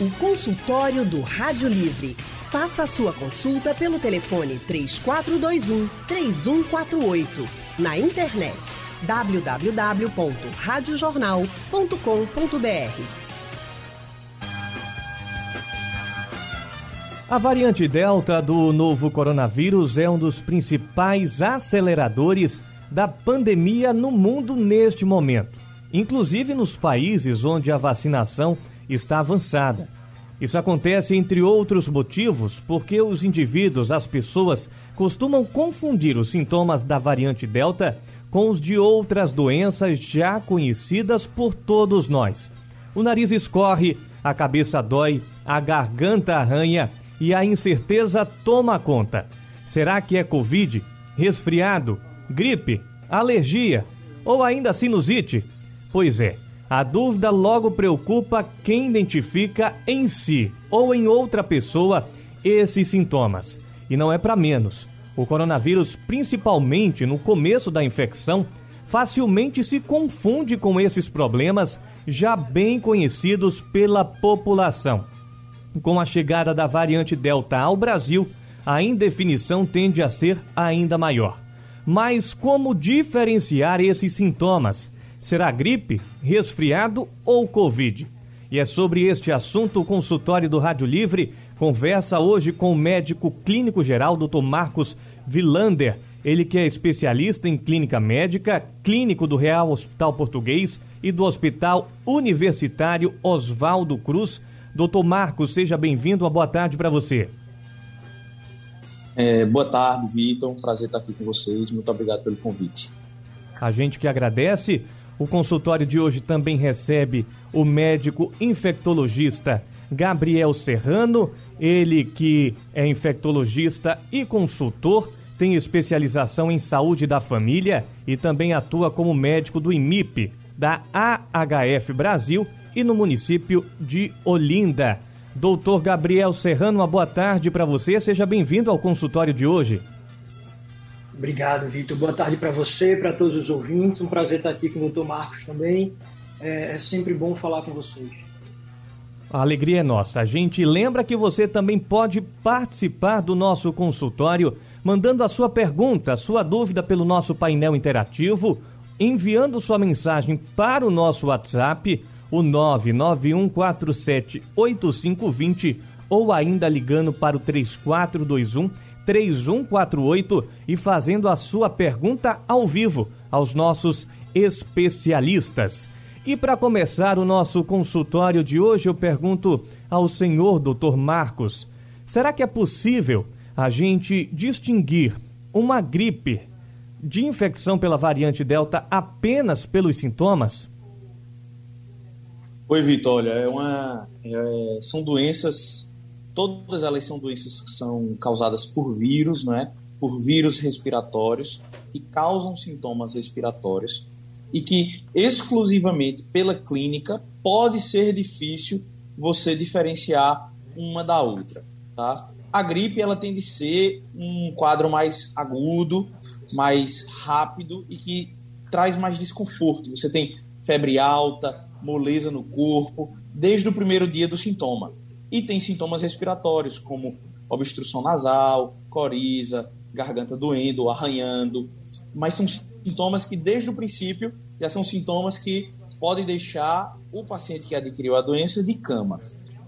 O consultório do Rádio Livre. Faça a sua consulta pelo telefone 3421 3148. Na internet www.radiojornal.com.br. A variante Delta do novo coronavírus é um dos principais aceleradores da pandemia no mundo neste momento, inclusive nos países onde a vacinação está avançada. Isso acontece, entre outros motivos, porque os indivíduos, as pessoas, costumam confundir os sintomas da variante Delta com os de outras doenças já conhecidas por todos nós. O nariz escorre, a cabeça dói, a garganta arranha e a incerteza toma conta. Será que é Covid, resfriado, gripe, alergia ou ainda sinusite? Pois é, a dúvida logo preocupa quem identifica em si ou em outra pessoa esses sintomas. E não é para menos. O coronavírus, principalmente no começo da infecção, facilmente se confunde com esses problemas já bem conhecidos pela população. Com a chegada da variante Delta ao Brasil, a indefinição tende a ser ainda maior. Mas como diferenciar esses sintomas? Será gripe, resfriado ou Covid? E é sobre este assunto o consultório do Rádio Livre conversa hoje com o médico clínico geral, Dr. Marcos Vilander. Ele que é especialista em clínica médica, clínico do Real Hospital Português e do Hospital Universitário Oswaldo Cruz. Doutor Marcos, seja bem-vindo. Uma boa tarde para você. É, boa tarde, Vitor. Um prazer estar aqui com vocês. Muito obrigado pelo convite. A gente que agradece. O consultório de hoje também recebe o médico infectologista Gabriel Serrano, ele que é infectologista e consultor, tem especialização em saúde da família e também atua como médico do IMIP, da AHF Brasil e no município de Olinda. Doutor Gabriel Serrano, uma boa tarde para você. Seja bem-vindo ao consultório de hoje. Obrigado, Vitor. Boa tarde para você, para todos os ouvintes. Um prazer estar aqui com o doutor Marcos também. É, é, sempre bom falar com vocês. A alegria é nossa. A gente lembra que você também pode participar do nosso consultório, mandando a sua pergunta, a sua dúvida pelo nosso painel interativo, enviando sua mensagem para o nosso WhatsApp, o 991478520, ou ainda ligando para o 3421 3148 e fazendo a sua pergunta ao vivo aos nossos especialistas. E para começar o nosso consultório de hoje, eu pergunto ao senhor Dr. Marcos: será que é possível a gente distinguir uma gripe de infecção pela variante Delta apenas pelos sintomas? Oi, Vitor. Olha, é uma, é, são doenças Todas elas são doenças que são causadas por vírus, não é? Por vírus respiratórios que causam sintomas respiratórios e que exclusivamente pela clínica pode ser difícil você diferenciar uma da outra, tá? A gripe ela tende a ser um quadro mais agudo, mais rápido e que traz mais desconforto. Você tem febre alta, moleza no corpo, desde o primeiro dia do sintoma e tem sintomas respiratórios, como obstrução nasal, coriza, garganta doendo, arranhando, mas são sintomas que desde o princípio já são sintomas que podem deixar o paciente que adquiriu a doença de cama.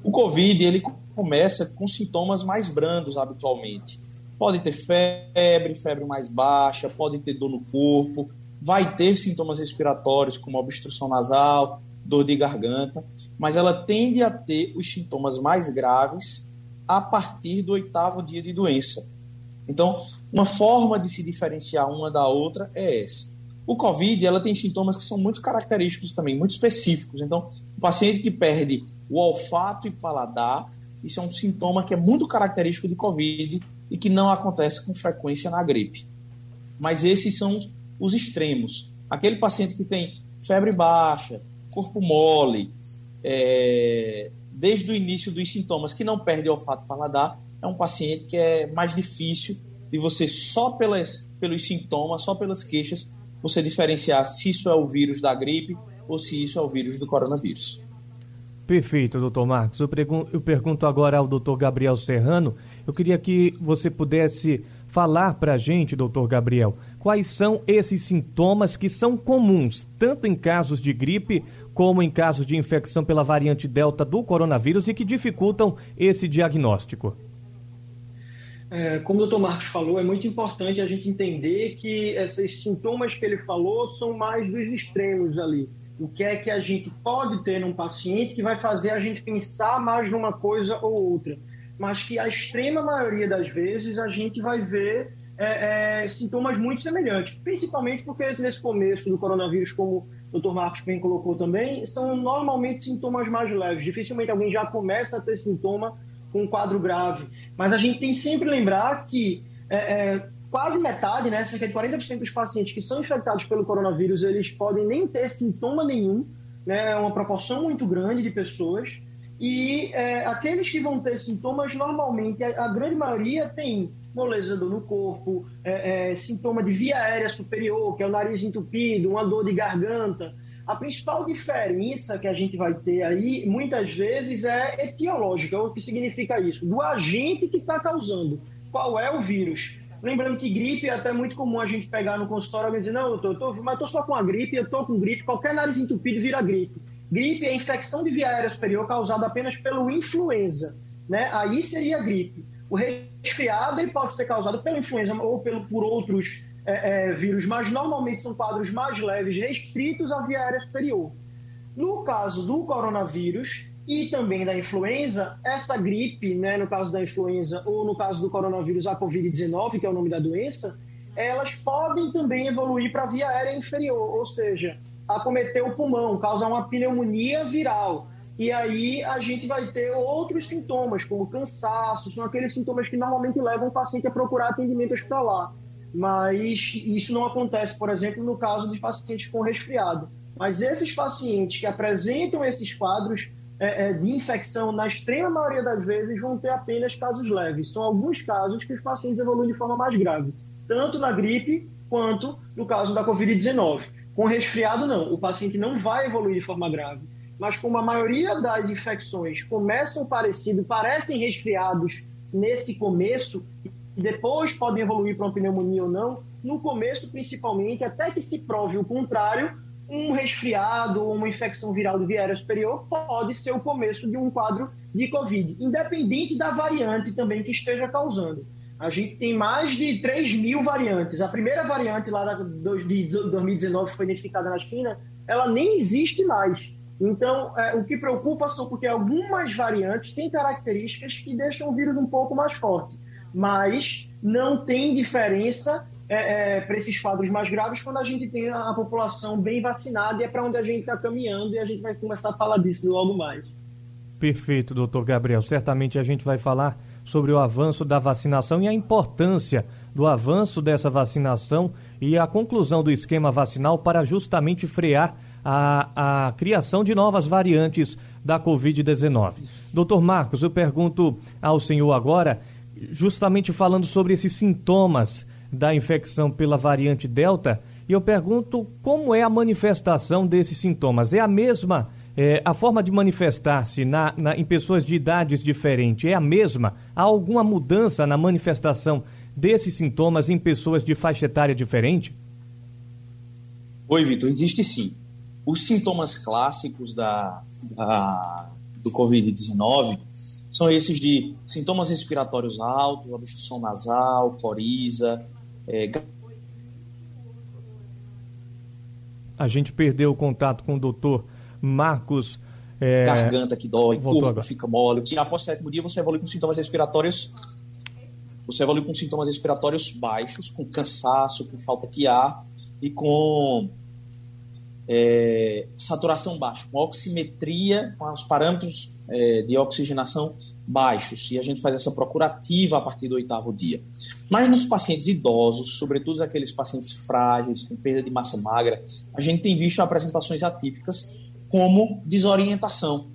O COVID ele começa com sintomas mais brandos habitualmente. Pode ter febre, febre mais baixa, pode ter dor no corpo, vai ter sintomas respiratórios como obstrução nasal, dor de garganta, mas ela tende a ter os sintomas mais graves a partir do oitavo dia de doença. Então, uma forma de se diferenciar uma da outra é essa. O COVID, ela tem sintomas que são muito característicos também, muito específicos. Então, o paciente que perde o olfato e paladar, isso é um sintoma que é muito característico do COVID e que não acontece com frequência na gripe. Mas esses são os extremos. Aquele paciente que tem febre baixa, corpo mole, é, desde o início dos sintomas, que não perde olfato paladar, é um paciente que é mais difícil de você, só pelas, pelos sintomas, só pelas queixas, você diferenciar se isso é o vírus da gripe ou se isso é o vírus do coronavírus. Perfeito, doutor Marcos. Eu, eu pergunto agora ao doutor Gabriel Serrano. Eu queria que você pudesse falar para a gente, doutor Gabriel, quais são esses sintomas que são comuns, tanto em casos de gripe como em casos de infecção pela variante Delta do coronavírus e que dificultam esse diagnóstico. É, como o doutor Marcos falou, é muito importante a gente entender que esses sintomas que ele falou são mais dos extremos ali. O que é que a gente pode ter num paciente que vai fazer a gente pensar mais numa coisa ou outra. Mas que a extrema maioria das vezes a gente vai ver é, é, sintomas muito semelhantes, principalmente porque nesse começo do coronavírus, como o Dr. Marcos bem colocou também, são normalmente sintomas mais leves. Dificilmente alguém já começa a ter sintoma com um quadro grave. Mas a gente tem sempre lembrar que é, é, quase metade, né, cerca de 40% dos pacientes que são infectados pelo coronavírus, eles podem nem ter sintoma nenhum, né, é uma proporção muito grande de pessoas. E é, aqueles que vão ter sintomas, normalmente, a, a grande maioria tem moleza dor no corpo, é, é, sintoma de via aérea superior, que é o nariz entupido, uma dor de garganta, a principal diferença que a gente vai ter aí, muitas vezes, é etiológica. O que significa isso? Do agente que está causando. Qual é o vírus? Lembrando que gripe é até muito comum a gente pegar no consultório e dizer, não, eu tô, eu tô, mas estou só com a gripe, eu estou com gripe, qualquer nariz entupido vira gripe. Gripe é infecção de via aérea superior causada apenas pelo influenza. Né? Aí seria gripe. O resfriado pode ser causado pela influenza ou pelo, por outros é, é, vírus, mas normalmente são quadros mais leves, restritos à via aérea superior. No caso do coronavírus e também da influenza, essa gripe, né, no caso da influenza ou no caso do coronavírus, a Covid-19, que é o nome da doença, elas podem também evoluir para a via aérea inferior, ou seja, acometer o pulmão, causar uma pneumonia viral. E aí a gente vai ter outros sintomas, como cansaço, são aqueles sintomas que normalmente levam o paciente a procurar atendimento hospitalar mas isso não acontece, por exemplo, no caso de pacientes com resfriado. Mas esses pacientes que apresentam esses quadros é, é, de infecção, na extrema maioria das vezes, vão ter apenas casos leves. São alguns casos que os pacientes evoluem de forma mais grave, tanto na gripe quanto no caso da Covid-19. Com resfriado, não. O paciente não vai evoluir de forma grave. Mas como a maioria das infecções começam parecido, parecem resfriados nesse começo, depois podem evoluir para uma pneumonia ou não. No começo, principalmente, até que se prove o contrário, um resfriado ou uma infecção viral de via aérea superior pode ser o começo de um quadro de Covid, independente da variante também que esteja causando. A gente tem mais de 3 mil variantes. A primeira variante lá de 2019 que foi identificada na China, ela nem existe mais. Então, é, o que preocupa são porque algumas variantes têm características que deixam o vírus um pouco mais forte mas não tem diferença é, é, para esses quadros mais graves quando a gente tem a, a população bem vacinada e é para onde a gente está caminhando e a gente vai começar a falar disso logo mais. Perfeito, doutor Gabriel. Certamente a gente vai falar sobre o avanço da vacinação e a importância do avanço dessa vacinação e a conclusão do esquema vacinal para justamente frear a, a criação de novas variantes da Covid-19. Doutor Marcos, eu pergunto ao senhor agora justamente falando sobre esses sintomas da infecção pela variante Delta, e eu pergunto como é a manifestação desses sintomas. É a mesma, é, a forma de manifestar-se na, na, em pessoas de idades diferentes é a mesma? Há alguma mudança na manifestação desses sintomas em pessoas de faixa etária diferente? Oi, Vitor, existe sim. Os sintomas clássicos da, da do Covid-19 são esses de sintomas respiratórios altos, obstrução nasal, coriza. É... A gente perdeu o contato com o doutor Marcos. É... Garganta que dói, corpo fica mole. E após o sétimo dia, você evolui com sintomas respiratórios. Você evolui com sintomas respiratórios baixos, com cansaço, com falta de ar e com é, saturação baixa, com oximetria, com os parâmetros é, de oxigenação baixos, e a gente faz essa procura ativa a partir do oitavo dia. Mas nos pacientes idosos, sobretudo aqueles pacientes frágeis, com perda de massa magra, a gente tem visto apresentações atípicas como desorientação.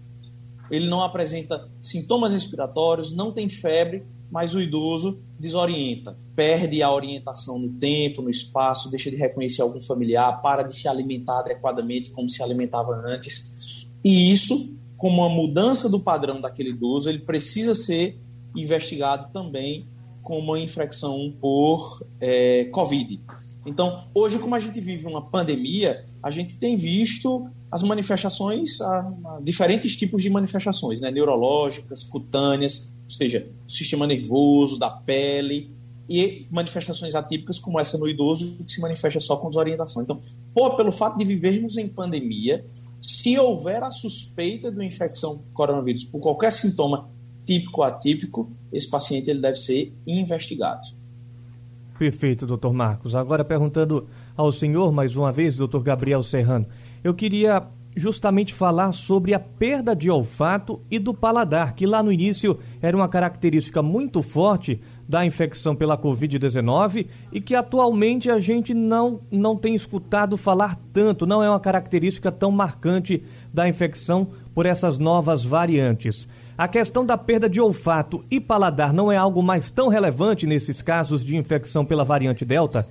Ele não apresenta sintomas respiratórios, não tem febre, mas o idoso desorienta, perde a orientação no tempo, no espaço, deixa de reconhecer algum familiar, para de se alimentar adequadamente como se alimentava antes. E isso como uma mudança do padrão daquele idoso, ele precisa ser investigado também como uma infecção por é, Covid. Então, hoje, como a gente vive uma pandemia, a gente tem visto as manifestações, a, a diferentes tipos de manifestações, né? neurológicas, cutâneas, ou seja, sistema nervoso, da pele, e manifestações atípicas como essa no idoso, que se manifesta só com desorientação. Então, por, pelo fato de vivermos em pandemia, se houver a suspeita de uma infecção coronavírus por qualquer sintoma típico ou atípico, esse paciente ele deve ser investigado. Perfeito, doutor Marcos. Agora perguntando ao senhor mais uma vez, doutor Gabriel Serrano, eu queria justamente falar sobre a perda de olfato e do paladar, que lá no início era uma característica muito forte da infecção pela Covid-19 e que atualmente a gente não, não tem escutado falar tanto, não é uma característica tão marcante da infecção por essas novas variantes. A questão da perda de olfato e paladar não é algo mais tão relevante nesses casos de infecção pela variante Delta?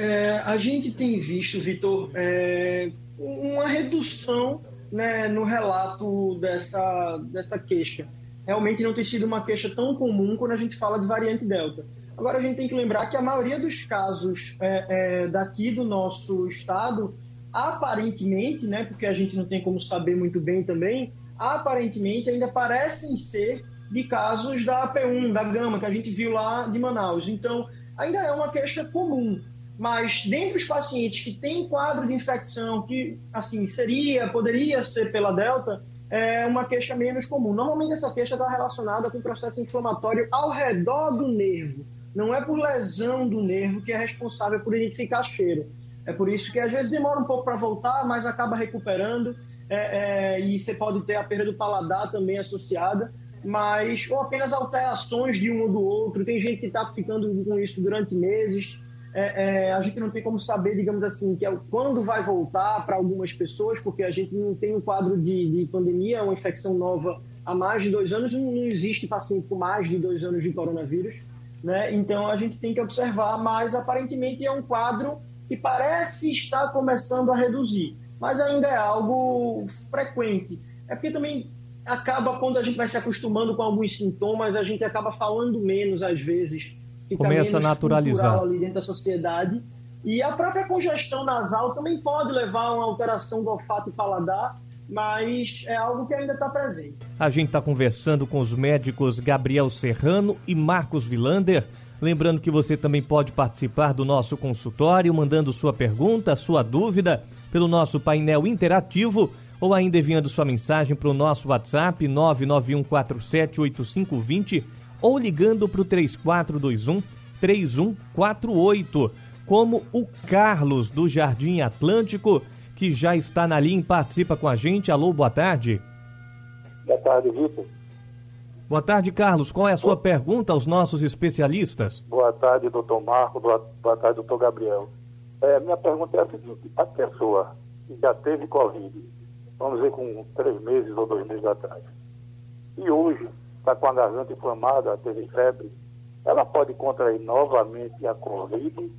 É, a gente tem visto, Vitor, é, uma redução né, no relato dessa, dessa queixa realmente não tem sido uma queixa tão comum quando a gente fala de variante Delta. Agora, a gente tem que lembrar que a maioria dos casos é, é, daqui do nosso estado, aparentemente, né, porque a gente não tem como saber muito bem também, aparentemente ainda parecem ser de casos da AP1, da Gama, que a gente viu lá de Manaus. Então, ainda é uma queixa comum. Mas dentre os pacientes que têm quadro de infecção que assim seria, poderia ser pela Delta, é uma queixa menos comum. Normalmente essa queixa está relacionada com processo inflamatório ao redor do nervo. Não é por lesão do nervo que é responsável por identificar cheiro. É por isso que às vezes demora um pouco para voltar, mas acaba recuperando. É, é, e você pode ter a perda do paladar também associada, mas ou apenas alterações de um ou do outro. Tem gente que está ficando com isso durante meses é, é, a gente não tem como saber, digamos assim, que é quando vai voltar para algumas pessoas, porque a gente não tem um quadro de, de pandemia, uma infecção nova há mais de dois anos, não existe paciente com mais de dois anos de coronavírus, né? Então a gente tem que observar, mas aparentemente é um quadro que parece estar começando a reduzir, mas ainda é algo frequente. É porque também acaba quando a gente vai se acostumando com alguns sintomas, a gente acaba falando menos às vezes começa a naturalizar ali dentro da sociedade. E a própria congestão nasal também pode levar a uma alteração do olfato e paladar, mas é algo que ainda está presente. A gente está conversando com os médicos Gabriel Serrano e Marcos Vilander. Lembrando que você também pode participar do nosso consultório, mandando sua pergunta, sua dúvida, pelo nosso painel interativo ou ainda enviando sua mensagem para o nosso WhatsApp 991478520 ou ligando para o 3421 3148, como o Carlos do Jardim Atlântico, que já está na linha e participa com a gente. Alô, boa tarde. Boa tarde, Vitor. Boa tarde, Carlos. Qual é a sua boa... pergunta aos nossos especialistas? Boa tarde, doutor Marco. Boa, boa tarde, doutor Gabriel. É, minha pergunta é a seguinte: a pessoa que já teve Covid, vamos dizer, com três meses ou dois meses atrás, e hoje está com a garganta inflamada, teve febre, ela pode contrair novamente a Covid,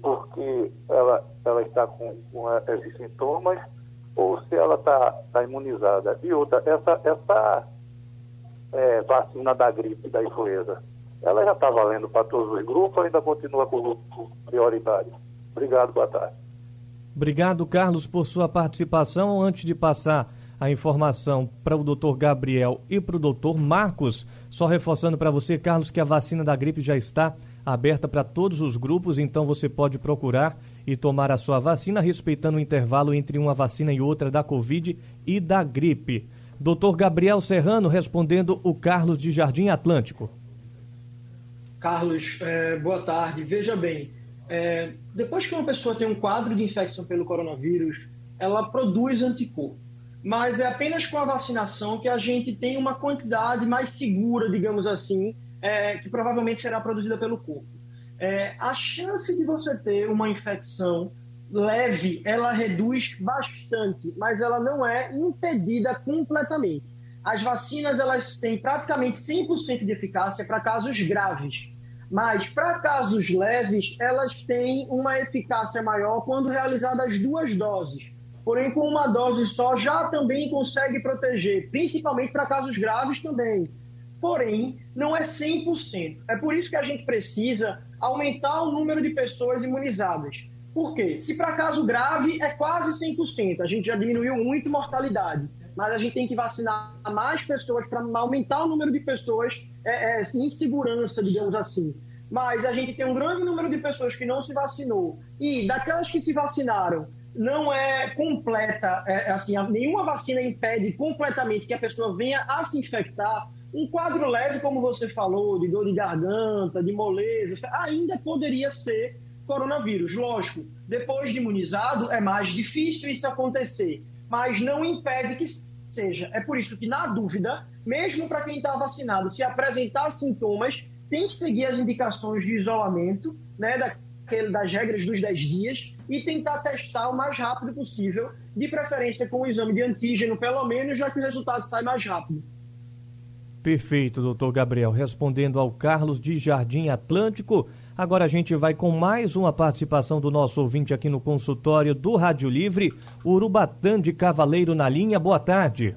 porque ela, ela está com, com esses sintomas, ou se ela está tá imunizada. E outra, essa, essa é, vacina da gripe, da influenza, ela já está valendo para todos os grupos ou ainda continua com prioridade? Obrigado, boa tarde. Obrigado, Carlos, por sua participação. Antes de passar a informação para o doutor Gabriel e para o doutor Marcos. Só reforçando para você, Carlos, que a vacina da gripe já está aberta para todos os grupos, então você pode procurar e tomar a sua vacina, respeitando o intervalo entre uma vacina e outra da Covid e da gripe. Doutor Gabriel Serrano respondendo o Carlos de Jardim Atlântico. Carlos, é, boa tarde. Veja bem, é, depois que uma pessoa tem um quadro de infecção pelo coronavírus, ela produz anticorpo mas é apenas com a vacinação que a gente tem uma quantidade mais segura, digamos assim, é, que provavelmente será produzida pelo corpo. É, a chance de você ter uma infecção leve, ela reduz bastante, mas ela não é impedida completamente. As vacinas elas têm praticamente 100% de eficácia para casos graves, mas para casos leves elas têm uma eficácia maior quando realizadas duas doses. Porém com uma dose só já também consegue proteger, principalmente para casos graves também. Porém, não é 100%. É por isso que a gente precisa aumentar o número de pessoas imunizadas. Por quê? Se para caso grave é quase 100%, a gente já diminuiu muito mortalidade, mas a gente tem que vacinar mais pessoas para aumentar o número de pessoas é, é, em segurança, digamos assim. Mas a gente tem um grande número de pessoas que não se vacinou e daquelas que se vacinaram não é completa, é, assim, nenhuma vacina impede completamente que a pessoa venha a se infectar. Um quadro leve, como você falou, de dor de garganta, de moleza, ainda poderia ser coronavírus. Lógico, depois de imunizado é mais difícil isso acontecer, mas não impede que seja. É por isso que, na dúvida, mesmo para quem está vacinado, se apresentar sintomas, tem que seguir as indicações de isolamento, né, daquele, das regras dos 10 dias, e tentar testar o mais rápido possível, de preferência com o exame de antígeno, pelo menos, já que o resultado sai mais rápido. Perfeito, doutor Gabriel. Respondendo ao Carlos de Jardim Atlântico, Agora a gente vai com mais uma participação do nosso ouvinte aqui no consultório do Rádio Livre, Urubatã de Cavaleiro na linha. Boa tarde.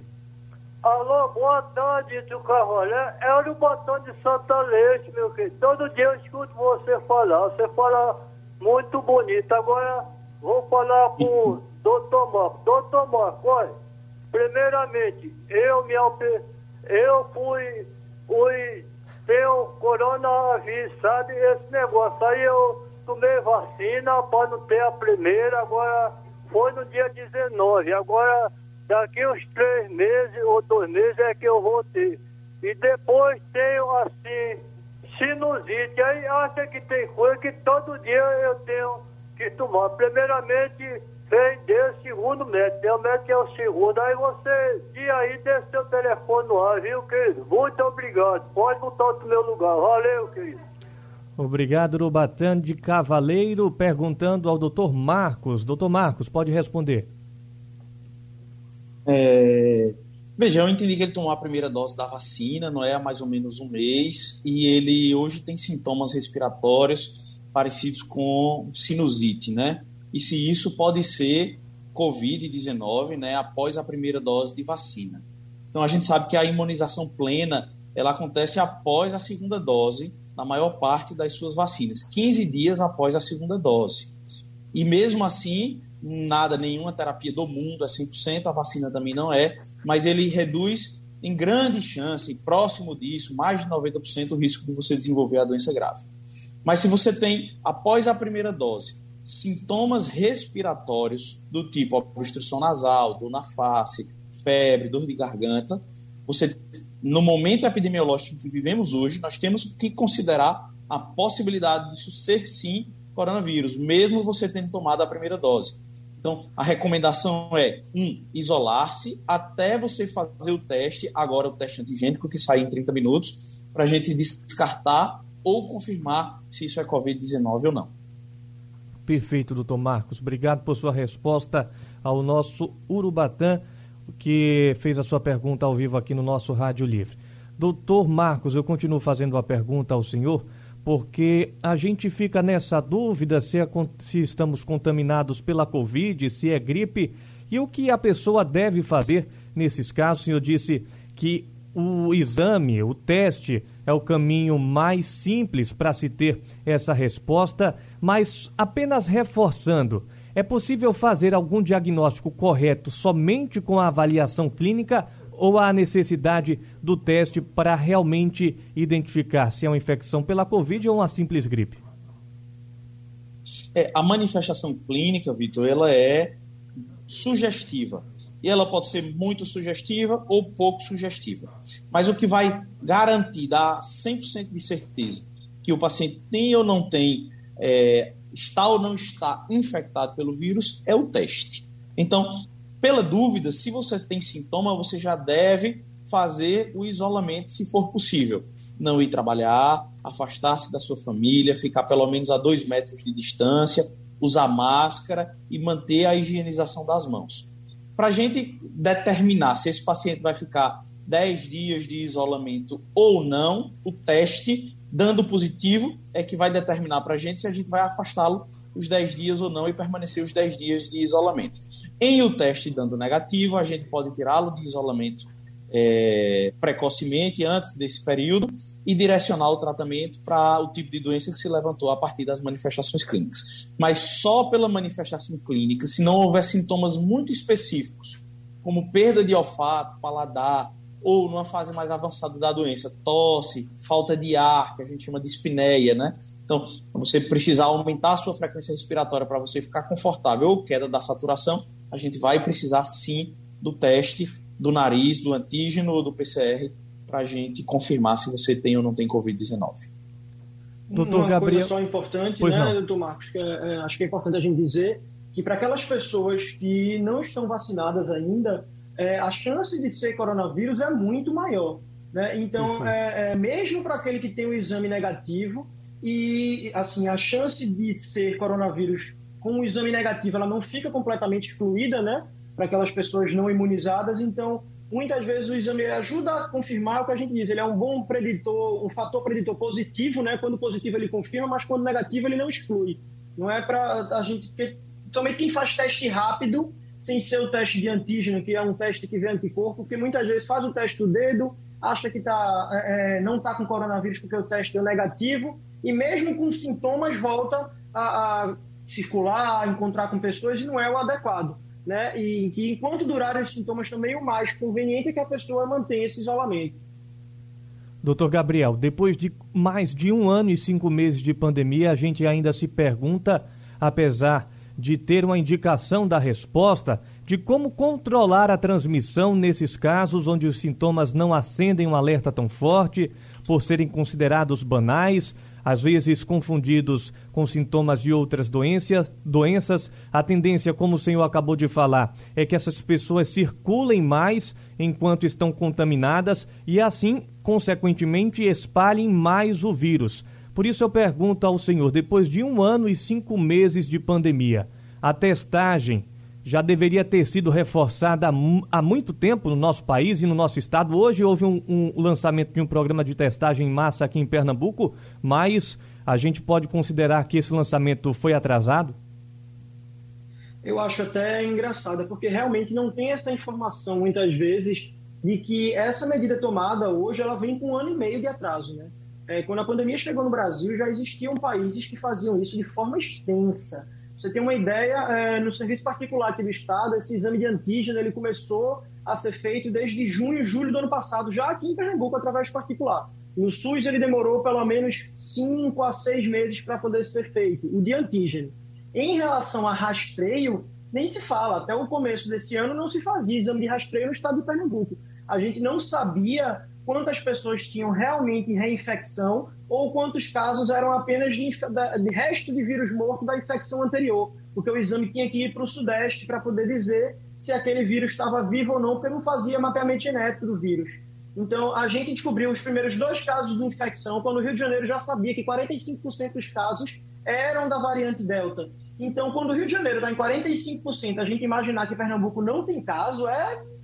Alô, boa tarde, tio Carvalho. É o Urubatã de Santa Leite, meu querido. Todo dia eu escuto você falar. Você fala muito bonito. Agora vou falar com o doutor Marco. Doutor Marco, olha, primeiramente, eu me eu fui, fui tenho coronavírus, sabe? Esse negócio aí eu tomei vacina para não ter a primeira, agora foi no dia 19. Agora, daqui uns três meses ou dois meses é que eu vou ter. E depois tenho assim, sinusite. Aí acha que tem coisa que todo dia eu tenho que tomar. Primeiramente, vem desse segundo médico. Meu médico é o segundo. Aí você, de aí, dê seu telefone no ar, viu, querido? Muito obrigado. Pode botar no meu lugar. Valeu, querido. Obrigado, Urubatã de Cavaleiro, perguntando ao doutor Marcos. Doutor Marcos, pode responder. É... Veja, eu entendi que ele tomou a primeira dose da vacina, não é há mais ou menos um mês, e ele hoje tem sintomas respiratórios parecidos com sinusite, né? e se isso pode ser Covid-19 né, após a primeira dose de vacina. Então a gente sabe que a imunização plena ela acontece após a segunda dose, na maior parte das suas vacinas, 15 dias após a segunda dose. E mesmo assim, nada, nenhuma terapia do mundo é 100%, a vacina também não é, mas ele reduz em grande chance, próximo disso, mais de 90% o risco de você desenvolver a doença grave. Mas se você tem, após a primeira dose, sintomas respiratórios do tipo obstrução nasal, dor na face, febre, dor de garganta, você no momento epidemiológico que vivemos hoje, nós temos que considerar a possibilidade disso ser sim coronavírus, mesmo você tendo tomado a primeira dose. Então, a recomendação é, um, isolar-se até você fazer o teste, agora o teste antigênico, que sai em 30 minutos, para a gente descartar ou confirmar se isso é Covid-19 ou não. Perfeito, doutor Marcos. Obrigado por sua resposta ao nosso Urubatã, que fez a sua pergunta ao vivo aqui no nosso Rádio Livre. Doutor Marcos, eu continuo fazendo a pergunta ao senhor, porque a gente fica nessa dúvida se, é, se estamos contaminados pela Covid, se é gripe, e o que a pessoa deve fazer nesses casos. O senhor disse que o exame, o teste, é o caminho mais simples para se ter essa resposta, mas apenas reforçando, é possível fazer algum diagnóstico correto somente com a avaliação clínica ou há necessidade do teste para realmente identificar se é uma infecção pela Covid ou uma simples gripe? É, a manifestação clínica, Vitor, ela é sugestiva e ela pode ser muito sugestiva ou pouco sugestiva. Mas o que vai garantir, dar 100% de certeza que o paciente tem ou não tem, é, está ou não está infectado pelo vírus, é o teste. Então, pela dúvida, se você tem sintoma, você já deve fazer o isolamento se for possível. Não ir trabalhar, afastar-se da sua família, ficar pelo menos a dois metros de distância, usar máscara e manter a higienização das mãos para a gente determinar se esse paciente vai ficar 10 dias de isolamento ou não, o teste, dando positivo, é que vai determinar para a gente se a gente vai afastá-lo os 10 dias ou não e permanecer os 10 dias de isolamento. Em o teste dando negativo, a gente pode tirá-lo de isolamento é, precocemente, antes desse período, e direcionar o tratamento para o tipo de doença que se levantou a partir das manifestações clínicas. Mas só pela manifestação clínica, se não houver sintomas muito específicos, como perda de olfato, paladar, ou numa fase mais avançada da doença, tosse, falta de ar, que a gente chama de espineia, né? Então, você precisar aumentar a sua frequência respiratória para você ficar confortável ou queda da saturação, a gente vai precisar sim do teste do nariz, do antígeno ou do PCR para a gente confirmar se você tem ou não tem Covid-19. Doutor Uma Gabriel... coisa só importante, pois né, não. doutor Marcos, que é, é, acho que é importante a gente dizer que para aquelas pessoas que não estão vacinadas ainda, é, a chance de ser coronavírus é muito maior. Né? Então, é, é, mesmo para aquele que tem o um exame negativo, e assim a chance de ser coronavírus com o um exame negativo ela não fica completamente excluída, né? para aquelas pessoas não imunizadas. Então, muitas vezes o exame ajuda a confirmar o que a gente diz. Ele é um bom preditor, um fator preditor positivo, né? Quando positivo ele confirma, mas quando negativo ele não exclui. Não é para a gente. Porque, somente quem faz teste rápido, sem ser o teste de antígeno, que é um teste que vê anticorpo, porque muitas vezes faz o teste do dedo, acha que tá, é, é não está com coronavírus porque o teste deu negativo, e mesmo com sintomas volta a, a circular, a encontrar com pessoas e não é o adequado né? E que enquanto durarem os sintomas também, o mais conveniente é que a pessoa mantenha esse isolamento. Doutor Gabriel, depois de mais de um ano e cinco meses de pandemia, a gente ainda se pergunta, apesar de ter uma indicação da resposta, de como controlar a transmissão nesses casos onde os sintomas não acendem um alerta tão forte, por serem considerados banais, às vezes confundidos com sintomas de outras doenças, doenças. A tendência, como o senhor acabou de falar, é que essas pessoas circulem mais enquanto estão contaminadas e assim, consequentemente, espalhem mais o vírus. Por isso eu pergunto ao senhor, depois de um ano e cinco meses de pandemia, a testagem já deveria ter sido reforçada há muito tempo no nosso país e no nosso estado. Hoje houve um, um, lançamento de um programa de testagem em massa aqui em Pernambuco, mas a gente pode considerar que esse lançamento foi atrasado? Eu acho até engraçado, porque realmente não tem essa informação muitas vezes de que essa medida tomada hoje ela vem com um ano e meio de atraso, né? É, quando a pandemia chegou no Brasil, já existiam países que faziam isso de forma extensa você tem uma ideia, é, no serviço particular aqui do Estado, esse exame de antígeno ele começou a ser feito desde junho, julho do ano passado, já aqui em Pernambuco, através de particular. No SUS ele demorou pelo menos cinco a seis meses para poder ser feito, o de antígeno. Em relação a rastreio, nem se fala. Até o começo desse ano não se fazia exame de rastreio no estado de Pernambuco. A gente não sabia quantas pessoas tinham realmente reinfecção ou quantos casos eram apenas de, de resto de vírus morto da infecção anterior, porque o exame tinha que ir para o Sudeste para poder dizer se aquele vírus estava vivo ou não, porque não fazia mapeamento genético do vírus. Então, a gente descobriu os primeiros dois casos de infecção, quando o Rio de Janeiro já sabia que 45% dos casos eram da variante Delta. Então, quando o Rio de Janeiro está em 45%, a gente imaginar que Pernambuco não tem caso é, é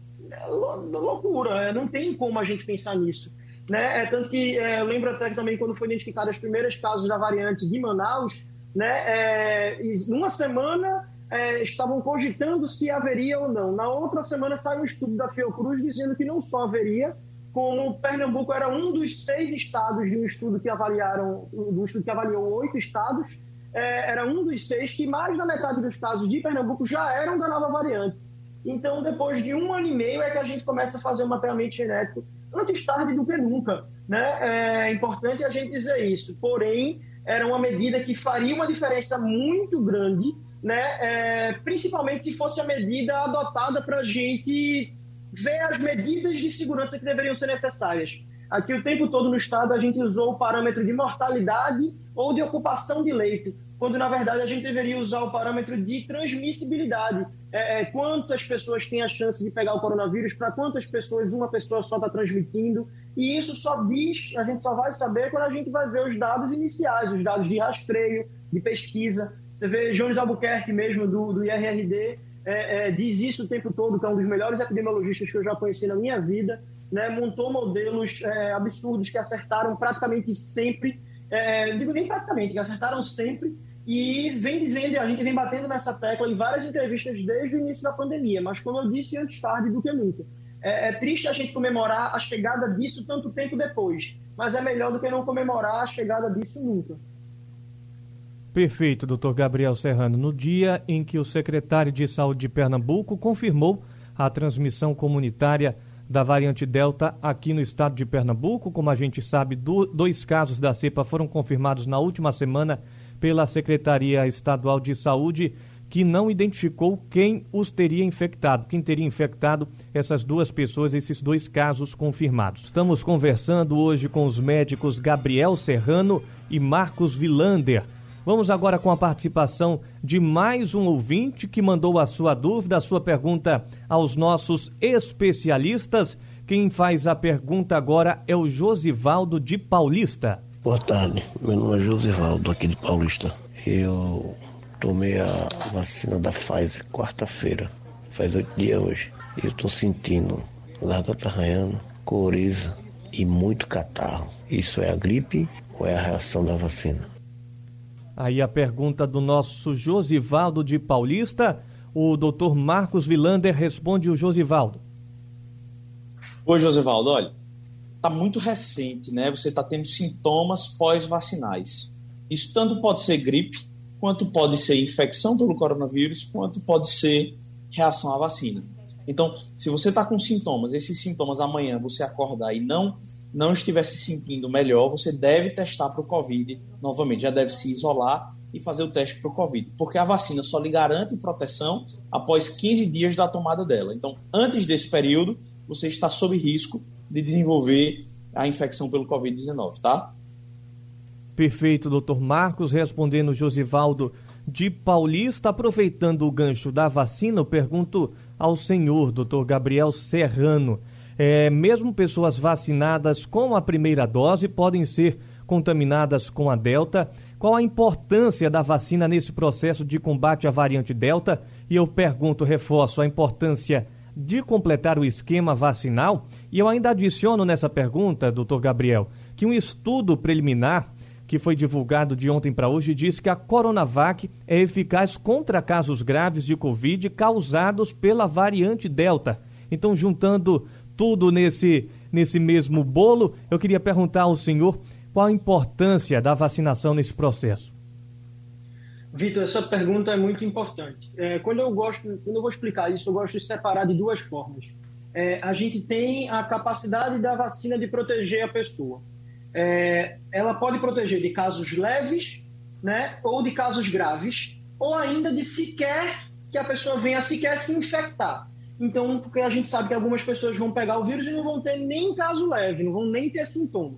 loucura, é, não tem como a gente pensar nisso. Né? É, tanto que é, eu lembro até que também quando foi identificado os primeiros casos da variante de Manaus, né, é, numa semana é, estavam cogitando se haveria ou não. Na outra semana saiu um estudo da Fiocruz dizendo que não só haveria, como Pernambuco era um dos seis estados de um estudo que avaliaram, um estudo que avaliou oito estados, é, era um dos seis que mais da metade dos casos de Pernambuco já eram da nova variante. Então, depois de um ano e meio é que a gente começa a fazer um mapeamento genético antes tarde do que nunca. Né? É importante a gente dizer isso. Porém, era uma medida que faria uma diferença muito grande, né? É, principalmente se fosse a medida adotada para a gente ver as medidas de segurança que deveriam ser necessárias. Aqui o tempo todo no estado a gente usou o parâmetro de mortalidade ou de ocupação de leito, quando na verdade a gente deveria usar o parâmetro de transmissibilidade. É, é, quantas pessoas têm a chance de pegar o coronavírus, para quantas pessoas uma pessoa só está transmitindo. E isso só diz, a gente só vai saber quando a gente vai ver os dados iniciais, os dados de rastreio, de pesquisa. Você vê Jones Albuquerque mesmo, do, do IRRD, é, é, diz isso o tempo todo, que é um dos melhores epidemiologistas que eu já conheci na minha vida, né? montou modelos é, absurdos que acertaram praticamente sempre, é, digo nem praticamente, que acertaram sempre E vem dizendo, a gente vem batendo nessa tecla em várias entrevistas desde o início da pandemia, mas como eu disse, antes tarde do que nunca. É, é, triste a gente comemorar a chegada disso tanto tempo depois, mas é melhor do que não comemorar a chegada disso nunca. Perfeito, doutor Gabriel Serrano. No dia em que o secretário de Saúde de Pernambuco confirmou a transmissão comunitária da variante Delta aqui no estado de Pernambuco, como a gente sabe, do, dois casos da cepa foram confirmados na última semana pela Secretaria Estadual de Saúde, que não identificou quem os teria infectado, quem teria infectado essas duas pessoas, esses dois casos confirmados. Estamos conversando hoje com os médicos Gabriel Serrano e Marcos Vilander Vamos agora com a participação de mais um ouvinte que mandou a sua dúvida, a sua pergunta aos nossos especialistas. Quem faz a pergunta agora é o Josivaldo de Paulista. Boa tarde, meu nome é Josivaldo, aqui de Paulista. Eu tomei a vacina da Pfizer quarta-feira, faz oito dias hoje. E eu tô sentindo garganta arranhando, coriza e muito catarro. Isso é a gripe ou é a reação da vacina? Aí a pergunta do nosso Josivaldo de Paulista. O doutor Marcos Vilander responde o Josivaldo. Oi, Josivaldo, olha, está muito recente, né? Você está tendo sintomas pós-vacinais. Isso tanto pode ser gripe, quanto pode ser infecção pelo coronavírus, quanto pode ser reação à vacina. Então, se você está com sintomas, esses sintomas amanhã você acordar e não não estiver se sentindo melhor, você deve testar para o Covid novamente, já deve se isolar e fazer o teste para o Covid, porque a vacina só lhe garante proteção após 15 dias da tomada dela. Então, antes desse período, você está sob risco de desenvolver a infecção pelo Covid-19, tá? Perfeito, doutor Marcos, respondendo Josivaldo de Paulista, aproveitando o gancho da vacina, eu pergunto ao senhor, doutor Gabriel Serrano. É, mesmo pessoas vacinadas com a primeira dose podem ser contaminadas com a Delta. Qual a importância da vacina nesse processo de combate à variante Delta? E eu pergunto, reforço, a importância de completar o esquema vacinal? E eu ainda adiciono nessa pergunta, doutor Gabriel, que um estudo preliminar que foi divulgado de ontem para hoje diz que a Coronavac é eficaz contra casos graves de Covid causados pela variante Delta. Então, juntando tudo nesse, nesse mesmo bolo. Eu queria perguntar ao senhor qual a importância da vacinação nesse processo. Vitor, essa pergunta é muito importante. É, quando, eu gosto, quando eu vou explicar isso, eu gosto de separar de duas formas. É, a gente tem a capacidade da vacina de proteger a pessoa. É, ela pode proteger de casos leves, né, ou de casos graves, ou ainda de sequer que a pessoa venha sequer se infectar. Então, porque a gente sabe que algumas pessoas vão pegar o vírus e não vão ter nem caso leve, não vão nem ter sintoma.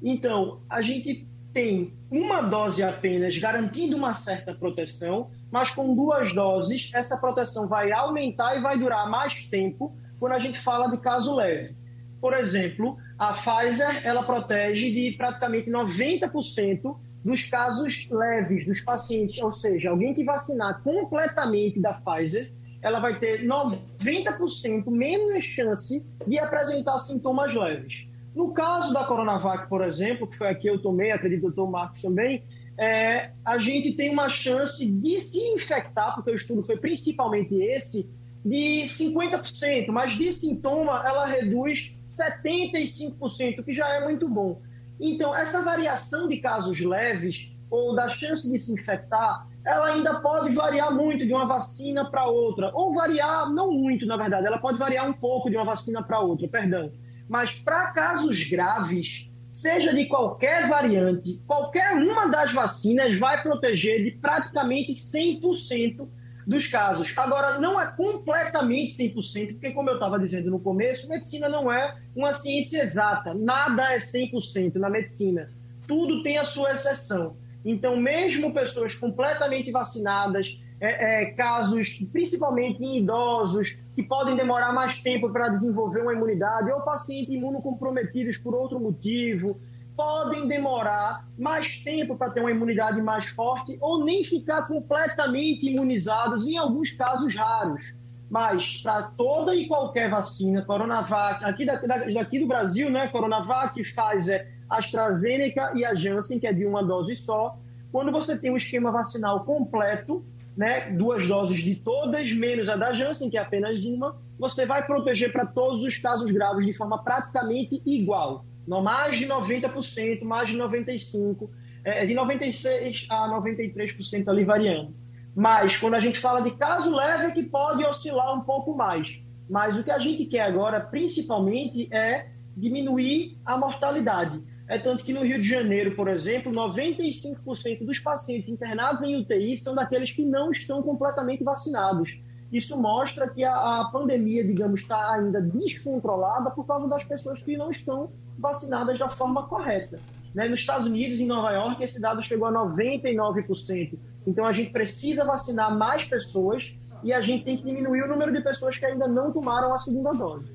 Então, a gente tem uma dose apenas garantindo uma certa proteção, mas com duas doses, essa proteção vai aumentar e vai durar mais tempo quando a gente fala de caso leve. Por exemplo, a Pfizer, ela protege de praticamente 90% dos casos leves dos pacientes, ou seja, alguém que vacinar completamente da Pfizer, ela vai ter 90% menos chance de apresentar sintomas leves. No caso da Coronavac, por exemplo, que foi a que eu tomei, acredito que o doutor Marcos também, é, a gente tem uma chance de se infectar, porque o estudo foi principalmente esse, de 50%, mas de sintoma ela reduz 75%, que já é muito bom. Então, essa variação de casos leves ou da chance de se infectar ela ainda pode variar muito de uma vacina para outra. Ou variar, não muito, na verdade, ela pode variar um pouco de uma vacina para outra, perdão. Mas para casos graves, seja de qualquer variante, qualquer uma das vacinas vai proteger de praticamente 100% dos casos. Agora, não é completamente 100%, porque, como eu estava dizendo no começo, medicina não é uma ciência exata. Nada é 100% na medicina. Tudo tem a sua exceção. Então, mesmo pessoas completamente vacinadas, é, é, casos principalmente em idosos, que podem demorar mais tempo para desenvolver uma imunidade, ou pacientes imunocomprometidos por outro motivo, podem demorar mais tempo para ter uma imunidade mais forte, ou nem ficar completamente imunizados em alguns casos raros. Mas para toda e qualquer vacina, Coronavac, aqui, daqui, daqui do Brasil, né, Coronavac, Pfizer, AstraZeneca e a Janssen, que é de uma dose só, quando você tem um esquema vacinal completo, né, duas doses de todas, menos a da Janssen, que é apenas uma, você vai proteger para todos os casos graves de forma praticamente igual. Não mais de 90%, mais de 95%, é, de 96% a 93% ali variando. Mas quando a gente fala de caso leve, é que pode oscilar um pouco mais. Mas o que a gente quer agora, principalmente, é diminuir a mortalidade. É tanto que no Rio de Janeiro, por exemplo, 95% dos pacientes internados em UTI são daqueles que não estão completamente vacinados. Isso mostra que a, a pandemia, digamos, está ainda descontrolada por causa das pessoas que não estão vacinadas da forma correta. Né? Nos Estados Unidos, em Nova York, esse dado chegou a 99%. Então a gente precisa vacinar mais pessoas e a gente tem que diminuir o número de pessoas que ainda não tomaram a segunda dose.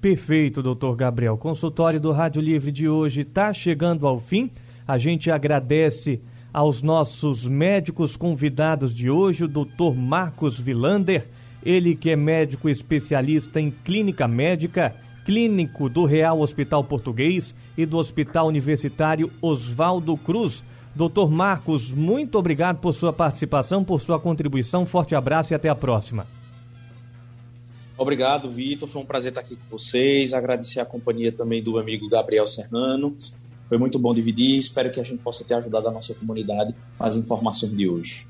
Perfeito, doutor Gabriel. Consultório do Rádio Livre de hoje está chegando ao fim. A gente agradece aos nossos médicos convidados de hoje, o doutor Marcos Vilander, ele que é médico especialista em clínica médica, clínico do Real Hospital Português e do Hospital Universitário Oswaldo Cruz. Doutor Marcos, muito obrigado por sua participação, por sua contribuição. Forte abraço e até a próxima. Obrigado, Vitor. Foi um prazer estar aqui com vocês. Agradecer a companhia também do amigo Gabriel Serrano. Foi muito bom dividir. Espero que a gente possa ter ajudado a nossa comunidade com as informações de hoje.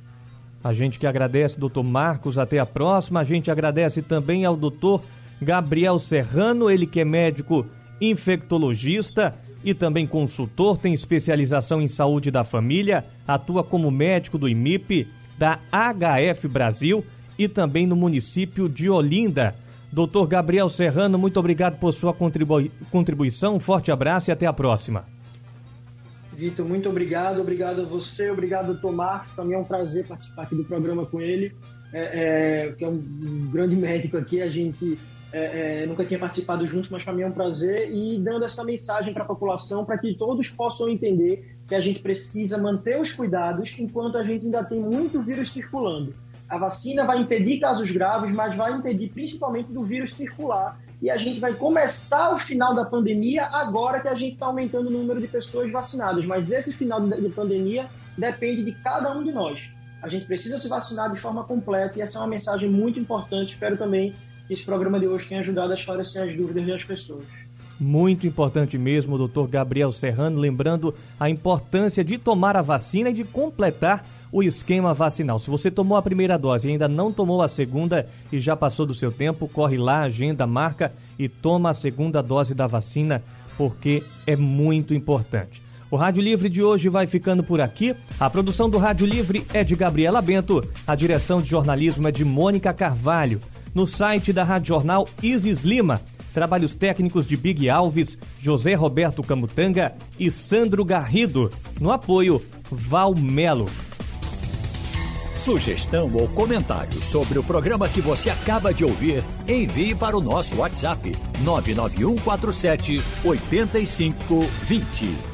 A gente que agradece, doutor Marcos. Até a próxima. A gente agradece também ao doutor Gabriel Serrano, ele que é médico infectologista e também consultor, tem especialização em saúde da família, atua como médico do IMIP, da HF Brasil e também no município de Olinda. Doutor Gabriel Serrano, muito obrigado por sua contribui contribuição, um forte abraço e até a próxima. Vitor, muito obrigado, obrigado a você, obrigado ao Tomar, também é um prazer participar aqui do programa com ele, é, é, que é um grande médico aqui, a gente é, é, nunca tinha participado juntos, mas para mim é um prazer e dando essa mensagem para a população para que todos possam entender que a gente precisa manter os cuidados enquanto a gente ainda tem muito vírus circulando. A vacina vai impedir casos graves, mas vai impedir principalmente do vírus circular. E a gente vai começar o final da pandemia agora que a gente está aumentando o número de pessoas vacinadas. Mas esse final de pandemia depende de cada um de nós. A gente precisa se vacinar de forma completa e essa é uma mensagem muito importante. Espero também que esse programa de hoje tenha ajudado a esclarecer as dúvidas das pessoas. Muito importante mesmo, doutor Gabriel Serrano, lembrando a importância de tomar a vacina e de completar o esquema vacinal. Se você tomou a primeira dose e ainda não tomou a segunda e já passou do seu tempo, corre lá, agenda, marca e toma a segunda dose da vacina, porque é muito importante. O Rádio Livre de hoje vai ficando por aqui. A produção do Rádio Livre é de Gabriela Bento, a direção de jornalismo é de Mônica Carvalho no site da Rádio Jornal Isis Lima. Trabalhos técnicos de Big Alves, José Roberto Camutanga e Sandro Garrido. No apoio, Val Melo. Sugestão ou comentário sobre o programa que você acaba de ouvir, envie para o nosso WhatsApp 99147 8520.